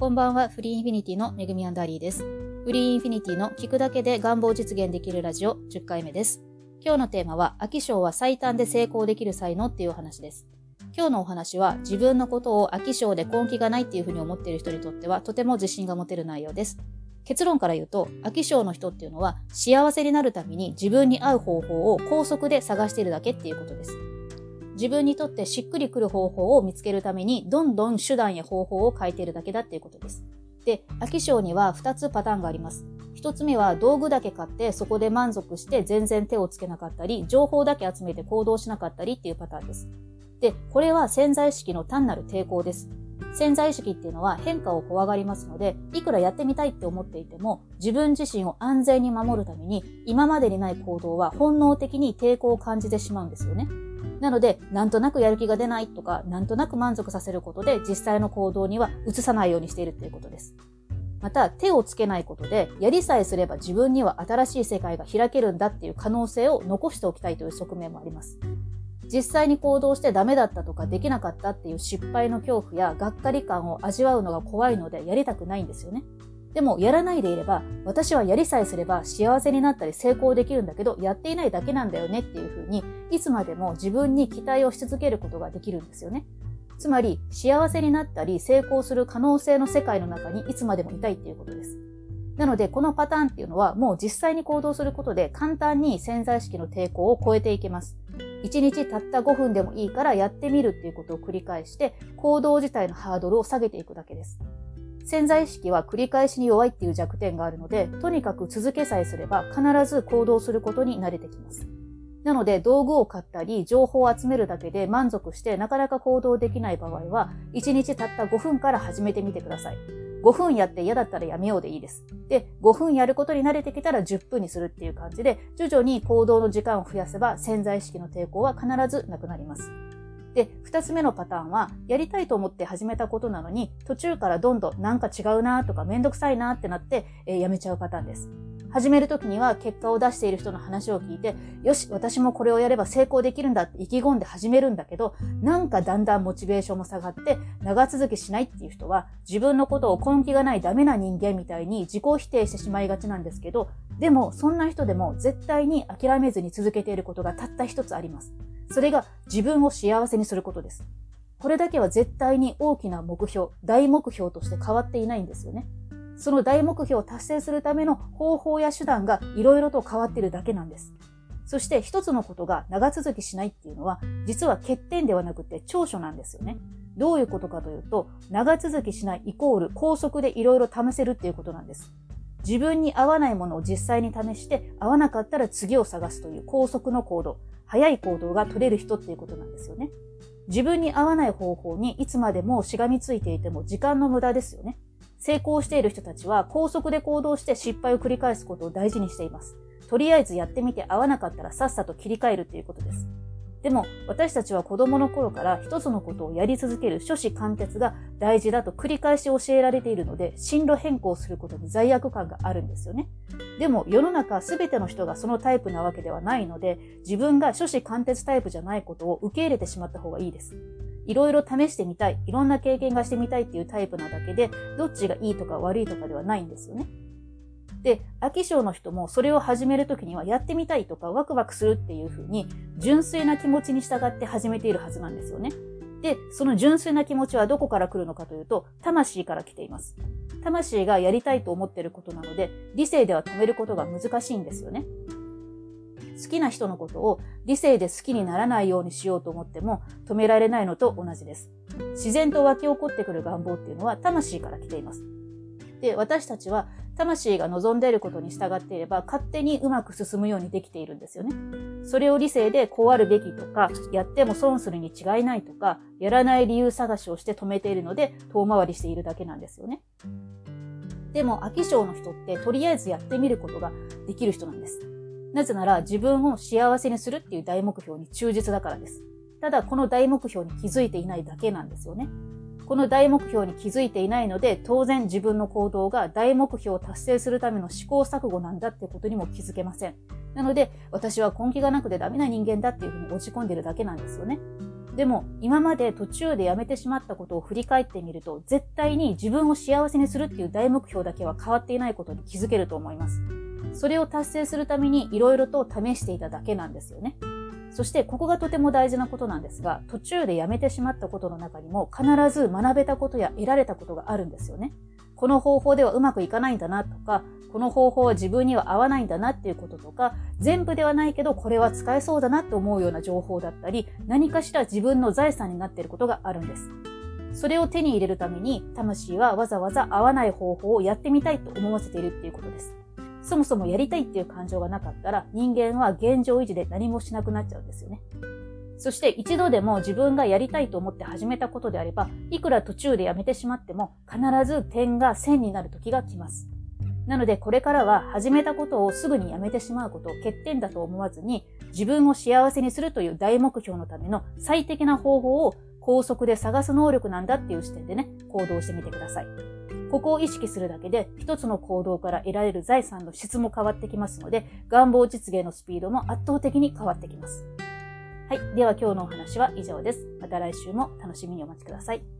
こんばんは、フリーインフィニティのめぐみアンダーリーです。フリーインフィニティの聞くだけで願望実現できるラジオ10回目です。今日のテーマは、飽き性は最短で成功できる才能っていうお話です。今日のお話は、自分のことを飽き性で根気がないっていうふうに思っている人にとっては、とても自信が持てる内容です。結論から言うと、飽き性の人っていうのは、幸せになるために自分に合う方法を高速で探しているだけっていうことです。自分にとってしっくりくる方法を見つけるために、どんどん手段や方法を変えているだけだっていうことです。で、飽き性には2つパターンがあります。1つ目は道具だけ買ってそこで満足して全然手をつけなかったり、情報だけ集めて行動しなかったりっていうパターンです。で、これは潜在意識の単なる抵抗です。潜在意識っていうのは変化を怖がりますので、いくらやってみたいって思っていても、自分自身を安全に守るために、今までにない行動は本能的に抵抗を感じてしまうんですよね。なので、なんとなくやる気が出ないとか、なんとなく満足させることで実際の行動には移さないようにしているということです。また、手をつけないことで、やりさえすれば自分には新しい世界が開けるんだっていう可能性を残しておきたいという側面もあります。実際に行動してダメだったとかできなかったっていう失敗の恐怖やがっかり感を味わうのが怖いのでやりたくないんですよね。でもやらないでいれば、私はやりさえすれば幸せになったり成功できるんだけど、やっていないだけなんだよねっていうふうに、いつまでも自分に期待をし続けることができるんですよね。つまり、幸せになったり成功する可能性の世界の中にいつまでもいたいっていうことです。なので、このパターンっていうのは、もう実際に行動することで簡単に潜在意識の抵抗を超えていけます。1日たった5分でもいいからやってみるっていうことを繰り返して、行動自体のハードルを下げていくだけです。潜在意識は繰り返しに弱いっていう弱点があるので、とにかく続けさえすれば必ず行動することに慣れてきます。なので、道具を買ったり、情報を集めるだけで満足してなかなか行動できない場合は、1日たった5分から始めてみてください。5分やって嫌だったらやめようでいいです。で、5分やることに慣れてきたら10分にするっていう感じで、徐々に行動の時間を増やせば潜在意識の抵抗は必ずなくなります。で、2つ目のパターンは、やりたいと思って始めたことなのに、途中からどんどんなんか違うなとかめんどくさいなってなって、えー、やめちゃうパターンです。始めるときには結果を出している人の話を聞いて、よし、私もこれをやれば成功できるんだって意気込んで始めるんだけど、なんかだんだんモチベーションも下がって長続きしないっていう人は、自分のことを根気がないダメな人間みたいに自己否定してしまいがちなんですけど、でもそんな人でも絶対に諦めずに続けていることがたった一つあります。それが自分を幸せにすることです。これだけは絶対に大きな目標、大目標として変わっていないんですよね。その大目標を達成するための方法や手段がいろいろと変わってるだけなんです。そして一つのことが長続きしないっていうのは、実は欠点ではなくて長所なんですよね。どういうことかというと、長続きしないイコール高速でいろいろ試せるっていうことなんです。自分に合わないものを実際に試して、合わなかったら次を探すという高速の行動。早い行動が取れる人っていうことなんですよね。自分に合わない方法にいつまでもしがみついていても時間の無駄ですよね。成功している人たちは高速で行動して失敗を繰り返すことを大事にしています。とりあえずやってみて合わなかったらさっさと切り替えるっていうことです。でも私たちは子供の頃から一つのことをやり続ける初子貫徹が大事だと繰り返し教えられているので進路変更することに罪悪感があるんですよね。でも世の中すべての人がそのタイプなわけではないので自分が初子貫徹タイプじゃないことを受け入れてしまった方がいいです。いろいろ試してみたい、いろんな経験がしてみたいっていうタイプなだけでどっちがいいとか悪いとかではないんですよね。で、飽き性の人もそれを始めるときにはやってみたいとかワクワクするっていうふうに純粋な気持ちに従って始めているはずなんですよね。で、その純粋な気持ちはどこから来るのかというと、魂から来ています。魂がやりたいと思っていることなので、理性では止めることが難しいんですよね。好きな人のことを理性で好きにならないようにしようと思っても止められないのと同じです。自然と湧き起こってくる願望っていうのは魂から来ています。で、私たちは魂が望んでいることに従っていれば勝手にうまく進むようにできているんですよね。それを理性でこうあるべきとか、やっても損するに違いないとか、やらない理由探しをして止めているので遠回りしているだけなんですよね。でも、飽き性の人ってとりあえずやってみることができる人なんです。なぜなら自分を幸せにするっていう大目標に忠実だからです。ただ、この大目標に気づいていないだけなんですよね。この大目標に気づいていないので、当然自分の行動が大目標を達成するための試行錯誤なんだってことにも気づけません。なので、私は根気がなくてダメな人間だっていうふうに落ち込んでるだけなんですよね。でも今まで途中でやめてしまったことを振り返ってみると絶対に自分を幸せにするっていう大目標だけは変わっていないことに気づけると思います。それを達成するために色々と試していただけなんですよね。そしてここがとても大事なことなんですが、途中でやめてしまったことの中にも必ず学べたことや得られたことがあるんですよね。この方法ではうまくいかないんだなとか、この方法は自分には合わないんだなっていうこととか、全部ではないけどこれは使えそうだなって思うような情報だったり、何かしら自分の財産になっていることがあるんです。それを手に入れるために、魂はわざわざ合わない方法をやってみたいと思わせているっていうことです。そもそもやりたいっていう感情がなかったら人間は現状維持で何もしなくなっちゃうんですよね。そして一度でも自分がやりたいと思って始めたことであれば、いくら途中でやめてしまっても必ず点が線になる時が来ます。なのでこれからは始めたことをすぐにやめてしまうことを欠点だと思わずに自分を幸せにするという大目標のための最適な方法を高速で探す能力なんだっていう視点でね、行動してみてください。ここを意識するだけで、一つの行動から得られる財産の質も変わってきますので、願望実現のスピードも圧倒的に変わってきます。はい。では今日のお話は以上です。また来週も楽しみにお待ちください。